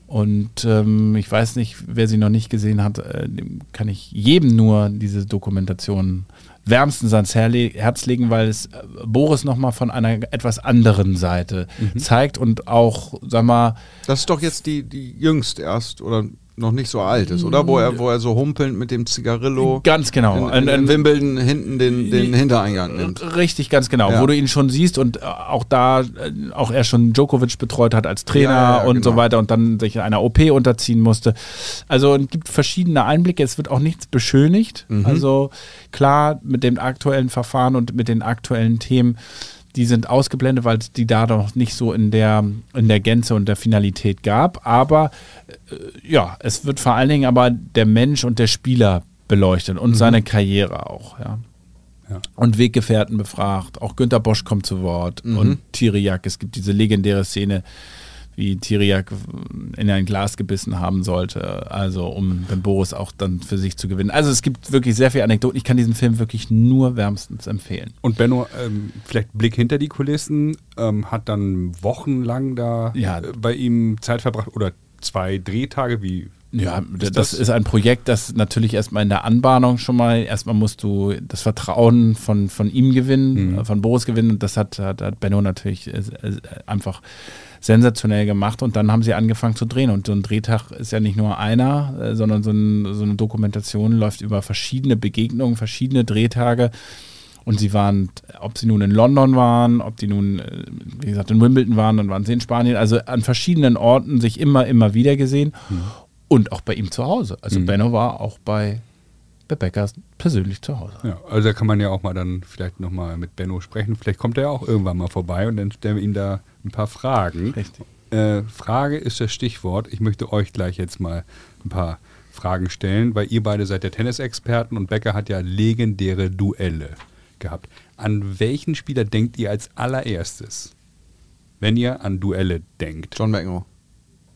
Und ähm, ich weiß nicht, wer sie noch nicht gesehen hat, äh, dem kann ich jedem nur diese Dokumentation wärmstens ans Herz legen, weil es äh, Boris nochmal von einer etwas anderen Seite zeigt und auch, sag mal, Das ist doch jetzt die, die jüngst erst oder noch nicht so alt ist, oder? Wo er, wo er so humpelnd mit dem Zigarillo ganz genau. in, in, in Wimbledon hinten den, den Hintereingang nimmt. Richtig, ganz genau. Ja. Wo du ihn schon siehst und äh, auch da, äh, auch er schon Djokovic betreut hat als Trainer Ja, ja, und so genau. weiter und dann sich einer OP unterziehen musste. Also es gibt verschiedene Einblicke. Es wird auch nichts beschönigt. Mhm. Also klar, mit dem aktuellen Verfahren und mit den aktuellen Themen, die sind ausgeblendet, weil es die da noch nicht so in der, in der Gänze und der Finalität gab. Aber äh, ja, es wird vor allen Dingen aber der Mensch und der Spieler beleuchtet und seine Karriere auch, ja Ja. und Weggefährten befragt. Auch Günter Bosch kommt zu Wort und Tiriak. Es gibt diese legendäre Szene, wie Tiriak in ein Glas gebissen haben sollte, also um den Boris auch dann für sich zu gewinnen. Also es gibt wirklich sehr viele Anekdoten. Ich kann diesen Film wirklich nur wärmstens empfehlen. Und Benno, ähm, vielleicht Blick hinter die Kulissen, ähm, hat dann wochenlang da Ja. äh, bei ihm Zeit verbracht oder zwei Drehtage, wie Ja, Ist das, das- ist ein Projekt, das natürlich erstmal in der Anbahnung schon mal, erstmal musst du das Vertrauen von, von ihm gewinnen, Mhm. äh, von Boris gewinnen. Und das hat, hat, hat Benno natürlich äh, äh, einfach sensationell gemacht. Und dann haben sie angefangen zu drehen. Und so ein Drehtag ist ja nicht nur einer, sondern so, ein, so eine Dokumentation läuft über verschiedene Begegnungen, verschiedene Drehtage. Und sie waren, ob sie nun in London waren, ob die nun, wie gesagt, in Wimbledon waren, dann waren sie in Spanien, also an verschiedenen Orten sich immer, immer wieder gesehen. Und auch bei ihm zu Hause. Also Benno war auch bei bei Becker persönlich zu Hause. Ja, also da kann man ja auch mal dann vielleicht nochmal mit Benno sprechen. Vielleicht kommt er ja auch irgendwann mal vorbei und dann stellen wir ihm da ein paar Fragen. Richtig. Äh, Frage ist das Stichwort. Ich möchte euch gleich jetzt mal ein paar Fragen stellen, weil ihr beide seid ja Tennisexperten und Becker hat ja legendäre Duelle gehabt. An welchen Spieler denkt ihr als allererstes, wenn ihr an Duelle denkt? John McEnroe.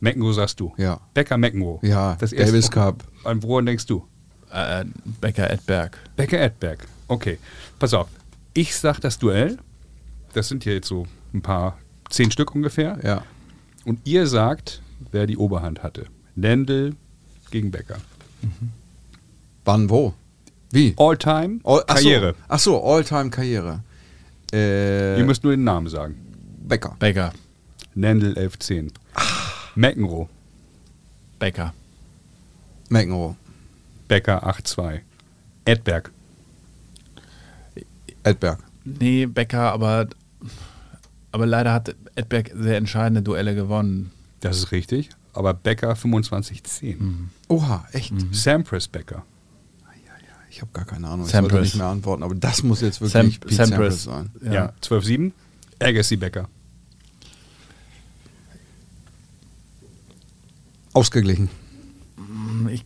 McEnroe sagst du. Ja. Becker McEnroe. Ja, das erste. Davis Cup. An woran denkst du? Äh, Becker Edberg. Becker Edberg. Okay. Pass auf. Ich sag das Duell. Das sind hier jetzt so ein paar, zehn Stück ungefähr. Ja. Und ihr sagt, wer die Oberhand hatte. Lendl gegen Becker. Wann, wo? Wie? All-Time All- ach so. Karriere. Ach so, All-Time-Karriere. Äh, Ihr müsst nur den Namen sagen. Becker. Becker. Lendl 1110. McEnroe. Becker. McEnroe. Becker 8-2. Edberg. Edberg. Nee, Becker, aber, aber leider hat Edberg sehr entscheidende Duelle gewonnen. Das ist richtig. Aber Becker 25-10. Oha, echt? Sampras Becker. Ich habe gar keine Ahnung. Ich Sampras. sollte nicht mehr antworten, aber das muss jetzt wirklich Sam- Pete Sampras. Sampras sein. Ja, 12-7. Agassi Becker. Ausgeglichen. Ich,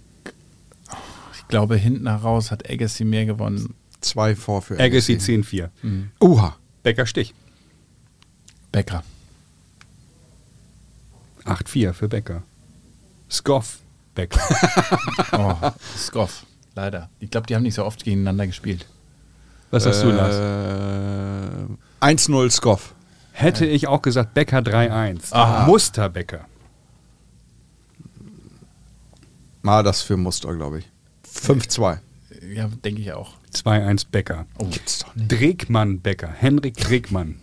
ich glaube, hinten heraus hat Agassi mehr gewonnen. Zwei vor für Agassi Agassi. 10-4. Oha. Becker Stich. Becker. 8-4 für Becker. Skoff Becker. Oh, Skoff. Leider. Ich glaube, die haben nicht so oft gegeneinander gespielt. Was sagst du, Lars? Äh, 1-0 Skoff. Hätte ich auch gesagt Becker 3-1. Muster Becker. Mal das für Muster, glaube ich. 5-2. Ja, denke ich auch. 2-1 Becker. Gibt's doch nicht. Dregmann Becker. Henrik Dregmann.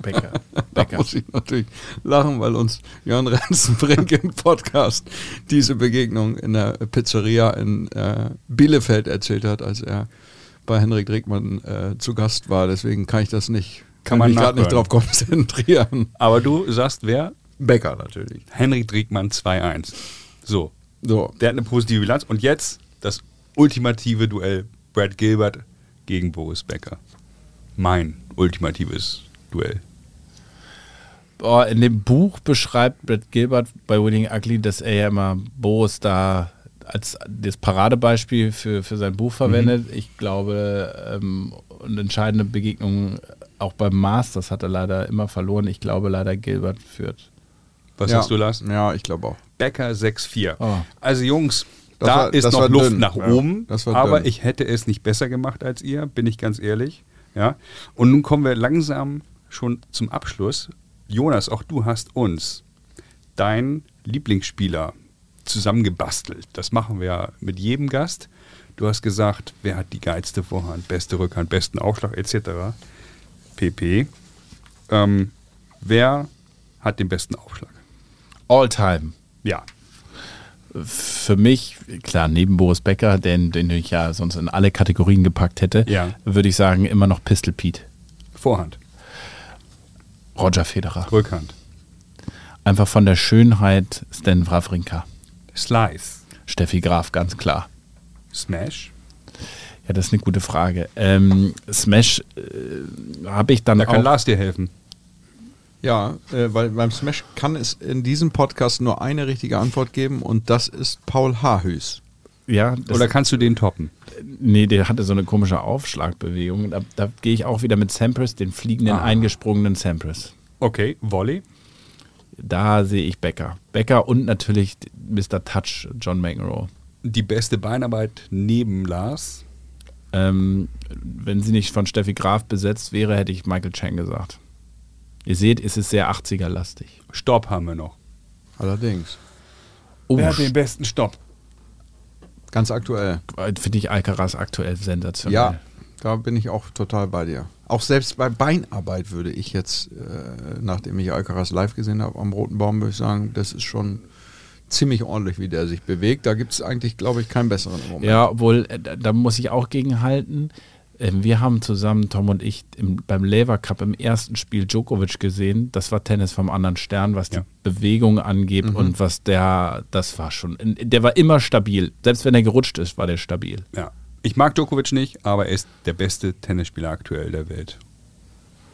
Becker. Da Becker. muss ich natürlich lachen, weil uns Jörn Renzenbrink im Podcast diese Begegnung in der Pizzeria in äh, Bielefeld erzählt hat, als er bei Henrik Dregmann äh, zu Gast war. Deswegen kann ich das nicht, Kann man mich gerade nicht drauf konzentrieren. Aber du sagst wer? Becker natürlich. Henrik Dregmann 2-1. So, So, der hat eine positive Bilanz. Und jetzt das ultimative Duell Brad Gilbert gegen Boris Becker. Mein ultimatives Duell. Boah, in dem Buch beschreibt Brad Gilbert bei Winning Ugly, dass er ja immer Boris da als das Paradebeispiel für, für sein Buch verwendet. Ich glaube, ähm, eine entscheidende Begegnung auch beim Masters hat er leider immer verloren. Ich glaube leider Gilbert führt. Was ja, sagst du, Lars? Ja, ich glaube auch. Becker 6-4. Oh. Also Jungs, Das da war- ist noch Luft dünn. nach Ja, oben, war aber dünn. ich hätte es nicht besser gemacht als ihr, bin ich ganz ehrlich. Ja? Und nun kommen wir langsam schon zum Abschluss. Jonas, auch du hast uns deinen Lieblingsspieler zusammengebastelt. Das machen wir ja mit jedem Gast. Du hast gesagt, wer hat die geilste Vorhand, beste Rückhand, besten Aufschlag etc. pp. Ähm, wer hat den besten Aufschlag? All time. Ja, Für mich, klar, neben Boris Becker, den, den ich ja sonst in alle Kategorien gepackt hätte, Ja. würde ich sagen, immer noch Pistol Pete. Vorhand, Roger Federer. Rückhand, Einfach von der Schönheit Stan Wawrinka. Slice, Steffi Graf, ganz klar. Smash. Ja, das ist eine gute Frage. Ähm, Smash äh, habe ich dann Da kann auch. Lars dir helfen. Ja, äh, weil beim Smash kann es in diesem Podcast nur eine richtige Antwort geben und das ist Paul Haarhüß. Ja, das, Oder kannst du den toppen? nee, der hatte so eine komische Aufschlagbewegung. Da, da gehe ich auch wieder mit Sampras, den fliegenden, Ah. eingesprungenen Sampras. Okay, Volley. Da sehe ich Becker. Becker und natürlich Mr. Touch, John McEnroe. Die beste Beinarbeit neben Lars. Ähm, wenn sie nicht von Steffi Graf besetzt wäre, hätte ich Michael Chang gesagt. Ihr seht, es ist sehr 80er-lastig. Stopp haben wir noch. Allerdings. Oh, Wer hat den besten Stopp? Ganz aktuell. finde ich Alcaraz aktuell sensationell. Ja, da bin ich auch total bei dir. Auch selbst bei Beinarbeit würde ich jetzt, äh, nachdem ich Alcaraz live gesehen habe am Roten Baum, würde ich sagen, das ist schon ziemlich ordentlich, wie der sich bewegt. Da gibt es eigentlich, glaube ich, keinen besseren Moment. Ja, obwohl, äh, da muss ich auch gegenhalten. Ähm, wir haben zusammen, Tom und ich, im, beim Lever Cup im ersten Spiel Djokovic gesehen. Das war Tennis vom anderen Stern, was Ja. die Bewegung angeht Mhm. und was der, das war schon, der war immer stabil. Selbst wenn er gerutscht ist, war der stabil. Ja. Ich mag Djokovic nicht, aber er ist der beste Tennisspieler aktuell der Welt.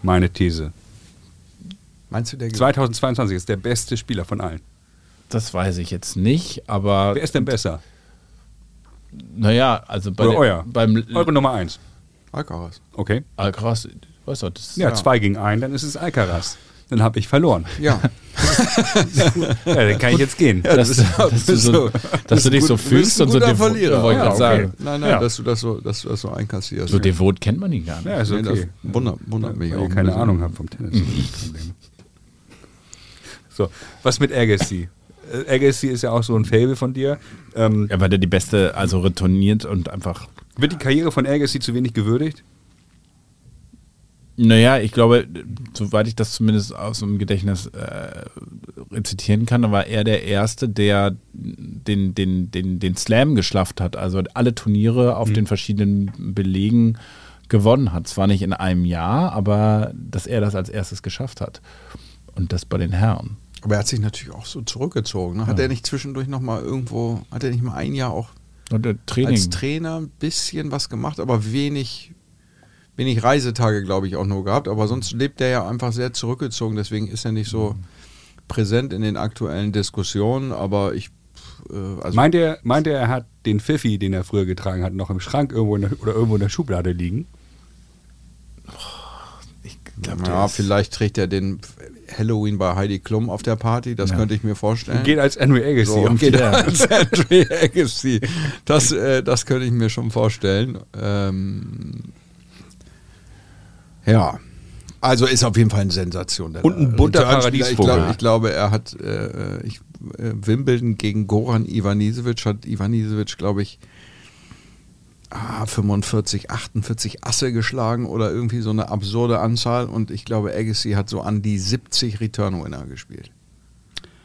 Meine These. Meinst du, der 2022 ist der beste Spieler von allen. Das weiß ich jetzt nicht, aber Wer ist denn besser? naja, also bei Oder der, euer? beim Eure Nummer eins. Alcaraz? Okay. Alcaraz, weißt du, das Ja, zwei gegen einen, dann ist es Alcaraz. Dann habe ich verloren. Ja. Ja, dann kann ich jetzt gehen. dass, bist- dass, bist du, so, so- dass du dich so bist fühlst und so devot- Verlierer. wollte ich Ja, gerade sagen. Nein, nein, Ja. dass, du das so, dass du das so einkassierst. So devot kennt man ihn gar nicht. Ja, ist Nee, das okay. wundert, wundert mich Weil auch. ein keine bisschen. Ahnung habt vom Tennis. Das das Problem. So, was mit Agassi? Äh, Agassi ist ja auch so ein Fable von dir. Ähm, Ja, weil der die beste, also retourniert und einfach. Wird die Karriere von Agassi zu wenig gewürdigt? Naja, ich glaube, soweit ich das zumindest aus dem Gedächtnis äh, rezitieren kann, war er der Erste, der den, den, den, den Slam geschlafft hat. Also alle Turniere auf den verschiedenen Belegen gewonnen hat. Zwar nicht in einem Jahr, aber dass er das als erstes geschafft hat. Und das bei den Herren. Aber er hat sich natürlich auch so zurückgezogen. Ne? Hat er nicht zwischendurch noch mal irgendwo, hat er nicht mal ein Jahr auch Und der Training. als Trainer ein bisschen was gemacht, aber wenig, wenig Reisetage, glaube ich, auch nur gehabt. Aber sonst lebt er ja einfach sehr zurückgezogen. Deswegen ist er nicht so präsent in den aktuellen Diskussionen. Aber ich, äh, also meint, er, meint er, er hat den Pfiffi, den er früher getragen hat, noch im Schrank irgendwo in der, oder irgendwo in der Schublade liegen? ich glaub, ja, vielleicht trägt er den Halloween bei Heidi Klum auf der Party. Das Ja. könnte ich mir vorstellen. Geht als Henry Agassi. So, auf geht als Andre Agassi. Das, äh, das könnte ich mir schon vorstellen. Ähm, ja. Also ist auf jeden Fall eine Sensation. Und ein bunter Returnspieler. ich, glaub, ich glaube, er hat äh, ich, äh, Wimbledon gegen Goran Ivanisevic hat Ivanisevic, glaube ich, ah, 45, 48 Asse geschlagen oder irgendwie so eine absurde Anzahl. Und ich glaube, Agassi hat so an die 70 Return-Winner gespielt.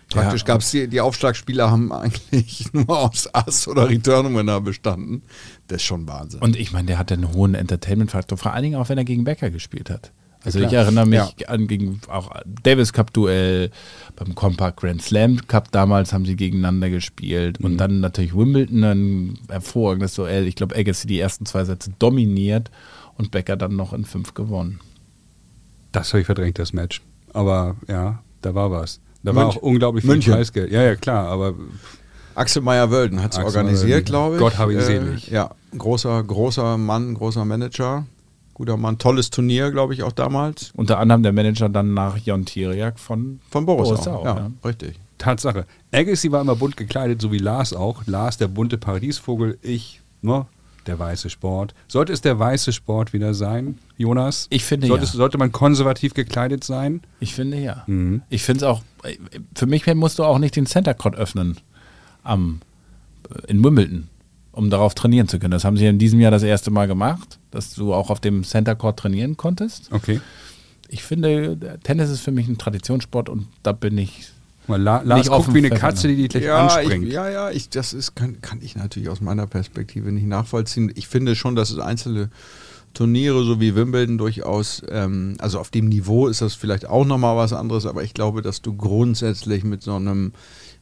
Praktisch Ja. gab es die, die Aufschlagspieler haben eigentlich nur aus Ass oder Return-Winner bestanden. Das ist schon Wahnsinn. Und ich meine, der hatte einen hohen Entertainment-Faktor, vor allen Dingen auch, wenn er gegen Becker gespielt hat. Also klar. ich erinnere mich Ja. an gegen auch Davis Cup Duell, beim Compact Grand Slam Cup damals haben sie gegeneinander gespielt Mhm. und dann natürlich Wimbledon ein hervorragendes Duell. Ich glaube, Agassi die ersten zwei Sätze dominiert und Becker dann noch in fünf gewonnen. Das habe ich verdrängt, das Match. Aber ja, da war was. Da war auch München. unglaublich viel München. Preisgeld. Ja, ja, klar, aber Axel Meyer-Wölden hat es organisiert, glaube ich. Gott habe ihn Äh, selig. Ja, großer, großer Mann, großer Manager. Guter Mann. Tolles Turnier, glaube ich, auch damals. Unter anderem der Manager dann nach Jon Tiriak von, Von Boris, Boris auch. auch, ja, ja. richtig. Tatsache. Agassi war immer bunt gekleidet, so wie Lars auch. Lars, der bunte Paradiesvogel, ich, ne? Der weiße Sport. Sollte es der weiße Sport wieder sein, Jonas? Ich finde sollte, ja. sollte man konservativ gekleidet sein? Ich finde ja. Mhm. Ich finde es auch, für mich musst du auch nicht den Center Court öffnen am, in Wimbledon, um darauf trainieren zu können. Das haben sie in diesem Jahr das erste Mal gemacht, dass du auch auf dem Center Court trainieren konntest. Okay. Ich finde, Tennis ist für mich ein Traditionssport und da bin ich. Mal La Lars Nicht guckt wie eine Katze, die dich gleich ja, anspringt. Ich, ja, ja, ich, das ist, kann, kann ich natürlich aus meiner Perspektive nicht nachvollziehen. Ich finde schon, dass es einzelne Turniere, so wie Wimbledon, durchaus, ähm, also auf dem Niveau ist das vielleicht auch nochmal was anderes, aber ich glaube, dass du grundsätzlich mit so einem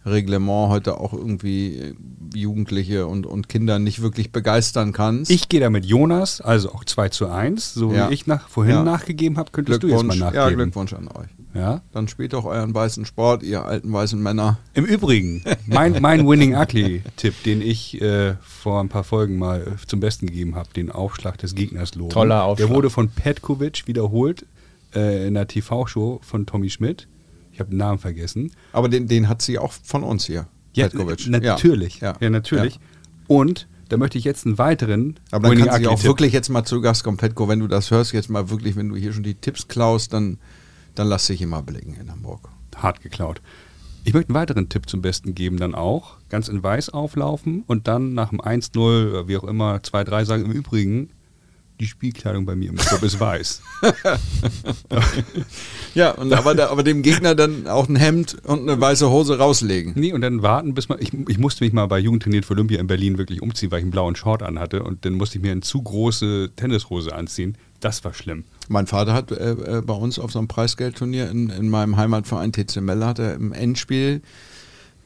Reglement heute auch irgendwie äh, Jugendliche und, und Kinder nicht wirklich begeistern kannst. Ich gehe da mit Jonas, also auch 2 zu 1. So Ja. wie ich nach, vorhin Ja. nachgegeben habe, könntest du jetzt mal Glückwunsch, ja, nachgeben. Glückwunsch an euch. Ja? Dann spielt doch euren weißen Sport, ihr alten weißen Männer. Im Übrigen, mein, mein Winning Ugly-Tipp, den ich äh, vor ein paar Folgen mal äh, zum Besten gegeben habe, den Aufschlag des Gegners loben. Toller Aufschlag. Der wurde von Petkovic wiederholt äh, in der TV-Show von Tommy Schmidt. Ich habe den Namen vergessen. Aber den, den hat sie auch von uns hier. Petkovic. n- natürlich. Ja. Ja, natürlich. Ja. Und da möchte ich jetzt einen weiteren Aber dann kann sie auch wirklich jetzt mal zu Gast kommen, Petko, wenn du das hörst, jetzt mal wirklich, wenn du hier schon die Tipps klaust, dann, dann lass dich immer blicken in Hamburg. hart geklaut. Ich möchte einen weiteren Tipp zum Besten geben, dann auch. Ganz in weiß auflaufen und dann nach dem 1-0, wie auch immer, 2-3 sagen, im Übrigen, die Spielkleidung bei mir im Club ist weiß. ja, und aber, da, aber dem Gegner dann auch ein Hemd und eine weiße Hose rauslegen. Nee, und dann warten, bis man. Ich, ich musste mich mal bei Jugendtrainiert für Olympia in Berlin wirklich umziehen, weil ich einen blauen Short anhatte. Und dann musste ich mir eine zu große Tennishose anziehen. Das war schlimm. Mein Vater hat äh, äh bei uns auf so einem Preisgeldturnier in, in meinem Heimatverein TCML hat er im Endspiel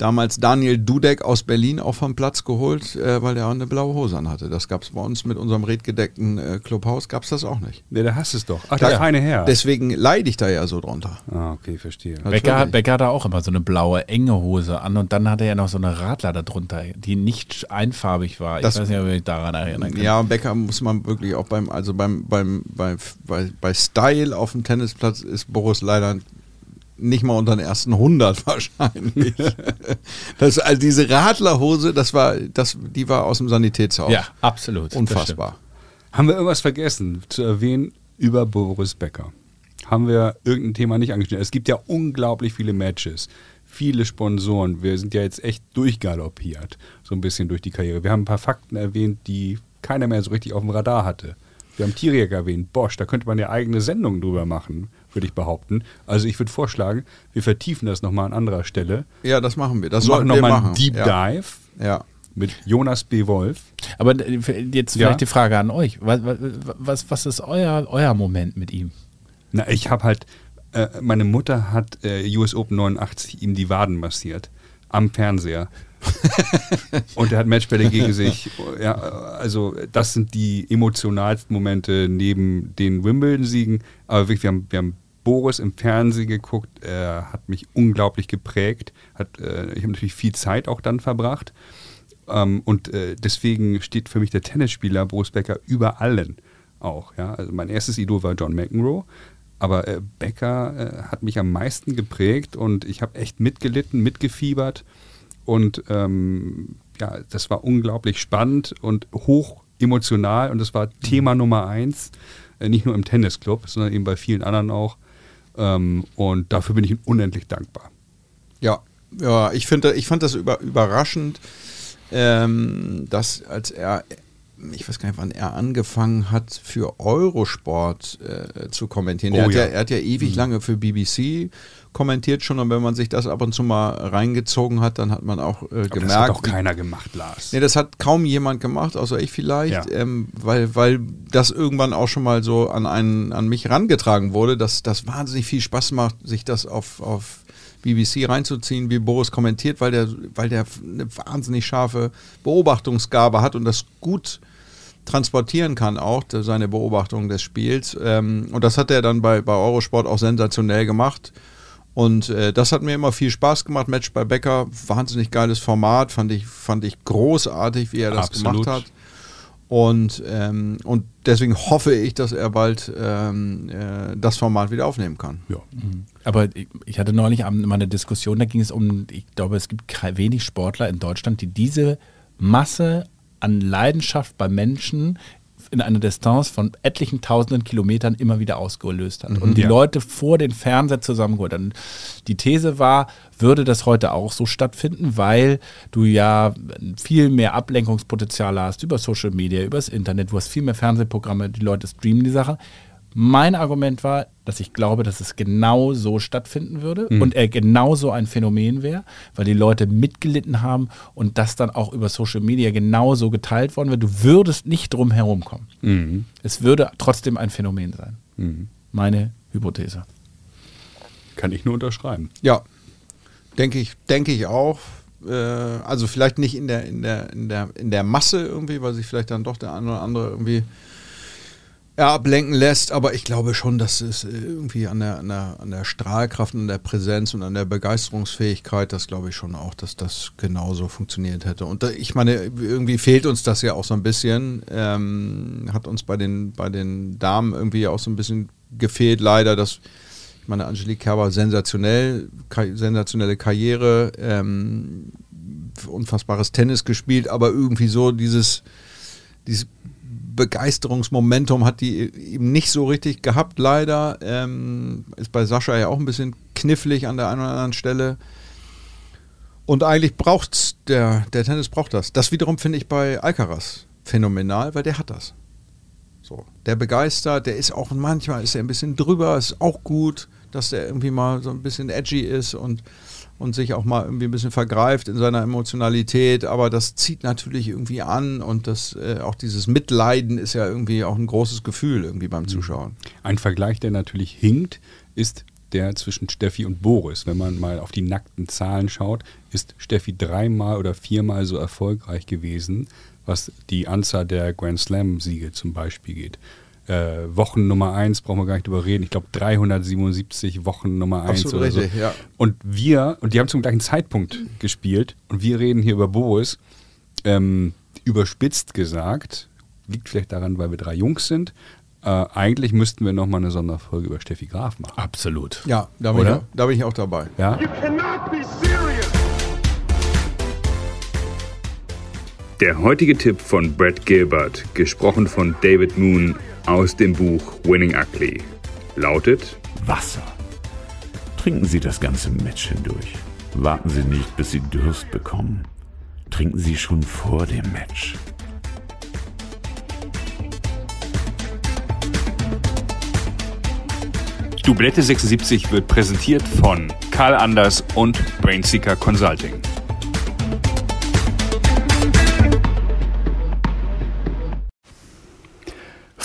damals Daniel Dudek aus Berlin auch vom Platz geholt, äh, weil der auch eine blaue Hose anhatte. Das gab es bei uns mit unserem redgedeckten äh, Clubhaus, gab es das auch nicht. Nee, da hast du es doch. Ach, da, der feine Herr. Deswegen leide ich da ja so drunter. Ah, okay, verstehe. Becker, Becker hatte auch immer so eine blaue, enge Hose an und dann hatte er ja noch so eine Radler darunter, die nicht einfarbig war. Ich das, weiß nicht, ob ich daran erinnern kann. Ja, Becker muss man wirklich auch beim, also beim, beim, bei, bei, bei Style auf dem Tennisplatz ist Boris leider nicht mal unter den ersten 100 wahrscheinlich. das, also diese Radlerhose, das war, das, die war aus dem Sanitätshaus. Ja, absolut. Unfassbar. Haben wir irgendwas vergessen zu erwähnen über Boris Becker? Haben wir irgendein Thema nicht angeschnitten? Es gibt ja unglaublich viele Matches, viele Sponsoren. Wir sind ja jetzt echt durchgaloppiert, so ein bisschen durch die Karriere. Wir haben ein paar Fakten erwähnt, die keiner mehr so richtig auf dem Radar hatte. Wir haben Tiriak erwähnt, Bosch, da könnte man ja eigene Sendungen drüber machen würde ich behaupten. Also ich würde vorschlagen, wir vertiefen das nochmal an anderer Stelle. Ja, das machen wir. Das machen nochmal einen Deep ja. Dive. Ja. Mit Jonas B. Wolf. Aber jetzt vielleicht ja. die Frage an euch. Was, was, was ist euer, euer Moment mit ihm? Na, ich habe halt, äh, meine Mutter hat äh, US Open 89 ihm die Waden massiert. Am Fernseher. und er hat Matchbälle gegen sich. Ja, also das sind die emotionalsten Momente neben den Wimbledon-Siegen. Aber wirklich, wir haben, wir haben Boris im Fernsehen geguckt. Er hat mich unglaublich geprägt. Hat, äh, ich habe natürlich viel Zeit auch dann verbracht. Ähm, und äh, deswegen steht für mich der Tennisspieler Boris Becker über allen auch. Ja? Also mein erstes Idol war John McEnroe. Aber äh, Becker äh, hat mich am meisten geprägt und ich habe echt mitgelitten, mitgefiebert. Und ähm, ja, das war unglaublich spannend und hoch emotional und das war Thema Nummer eins, äh, nicht nur im Tennisclub, sondern eben bei vielen anderen auch. Ähm, und dafür bin ich ihm unendlich dankbar. Ja, ja, ich finde, ich fand das über, überraschend, ähm, dass als er ich weiß gar nicht, wann er angefangen hat, für Eurosport äh, zu kommentieren. Oh, er, hat ja. ja. er, hat ja, ewig mhm. lange für BBC kommentiert schon und wenn man sich das ab und zu mal reingezogen hat, dann hat man auch äh, gemerkt. Das hat doch keiner gemacht, Lars. Nee, das hat kaum jemand gemacht, außer ich vielleicht, ja. ähm, weil, weil das irgendwann auch schon mal so an, einen, an mich rangetragen wurde, dass das wahnsinnig viel Spaß macht, sich das auf, auf BBC reinzuziehen, wie Boris kommentiert, weil der, weil der eine wahnsinnig scharfe Beobachtungsgabe hat und das gut transportieren kann, auch seine Beobachtung des Spiels. Ähm, und das hat er dann bei, bei Eurosport auch sensationell gemacht. Und äh, das hat mir immer viel Spaß gemacht. Match bei Becker, wahnsinnig geiles Format, fand ich, fand ich großartig, wie er das Absolut. gemacht hat. Und, ähm, und deswegen hoffe ich, dass er bald ähm, äh, das Format wieder aufnehmen kann. Ja. Mhm. Aber ich hatte neulich mal eine Diskussion, da ging es um, ich glaube, es gibt wenig Sportler in Deutschland, die diese Masse an Leidenschaft bei Menschen in einer Distanz von etlichen tausenden Kilometern immer wieder ausgelöst hat. Mhm, und die ja. Leute vor den Fernseher zusammengeholt. Und die These war, würde das heute auch so stattfinden, weil du ja viel mehr Ablenkungspotenzial hast über Social Media, über das Internet, du hast viel mehr Fernsehprogramme, die Leute streamen die Sache. Mein Argument war, dass ich glaube, dass es genau so stattfinden würde mhm. und er genauso ein Phänomen wäre, weil die Leute mitgelitten haben und das dann auch über Social Media genauso geteilt worden wäre. Du würdest nicht drum herum kommen. Mhm. Es würde trotzdem ein Phänomen sein. Mhm. Meine Hypothese. Kann ich nur unterschreiben. Ja, denke ich, denke ich auch. Äh, also vielleicht nicht in der, in, der, in, der, in der Masse irgendwie, weil sich vielleicht dann doch der eine oder andere irgendwie ablenken lässt, aber ich glaube schon, dass es irgendwie an der, an der, an der Strahlkraft und an der Präsenz und an der Begeisterungsfähigkeit, das glaube ich schon auch, dass das genauso funktioniert hätte. Und ich meine, irgendwie fehlt uns das ja auch so ein bisschen, ähm, hat uns bei den, bei den Damen irgendwie auch so ein bisschen gefehlt, leider, dass ich meine, Angelique Kerber sensationell, sensationelle Karriere, ähm, unfassbares Tennis gespielt, aber irgendwie so dieses, dieses Begeisterungsmomentum hat die eben nicht so richtig gehabt, leider. Ähm, ist bei Sascha ja auch ein bisschen knifflig an der einen oder anderen Stelle. Und eigentlich braucht der, der Tennis braucht das. Das wiederum finde ich bei Alcaraz phänomenal, weil der hat das. So, der begeistert, der ist auch manchmal ist er ein bisschen drüber, ist auch gut, dass der irgendwie mal so ein bisschen edgy ist und und sich auch mal irgendwie ein bisschen vergreift in seiner Emotionalität, aber das zieht natürlich irgendwie an und das äh, auch dieses Mitleiden ist ja irgendwie auch ein großes Gefühl irgendwie beim Zuschauen. Ein Vergleich, der natürlich hinkt, ist der zwischen Steffi und Boris. Wenn man mal auf die nackten Zahlen schaut, ist Steffi dreimal oder viermal so erfolgreich gewesen, was die Anzahl der Grand Slam-Siege zum Beispiel geht. Äh, Wochen Nummer 1, brauchen wir gar nicht drüber reden. Ich glaube 377 Wochen Nummer 1 Absolut oder richtig, so. ja. Und wir, und die haben zum gleichen Zeitpunkt gespielt, und wir reden hier über Boris, ähm, überspitzt gesagt, liegt vielleicht daran, weil wir drei Jungs sind. Äh, eigentlich müssten wir nochmal eine Sonderfolge über Steffi Graf machen. Absolut. Ja, da bin, ich Oder? auch, da bin ich auch dabei. Ja? You cannot be serious. Der heutige Tipp von Brad Gilbert, gesprochen von David Moon aus dem Buch Winning Ugly, lautet: Wasser. Trinken Sie das ganze Match hindurch. Warten Sie nicht, bis Sie Durst bekommen. Trinken Sie schon vor dem Match. Dublette 76 wird präsentiert von Karl Anders und Brainseeker Consulting.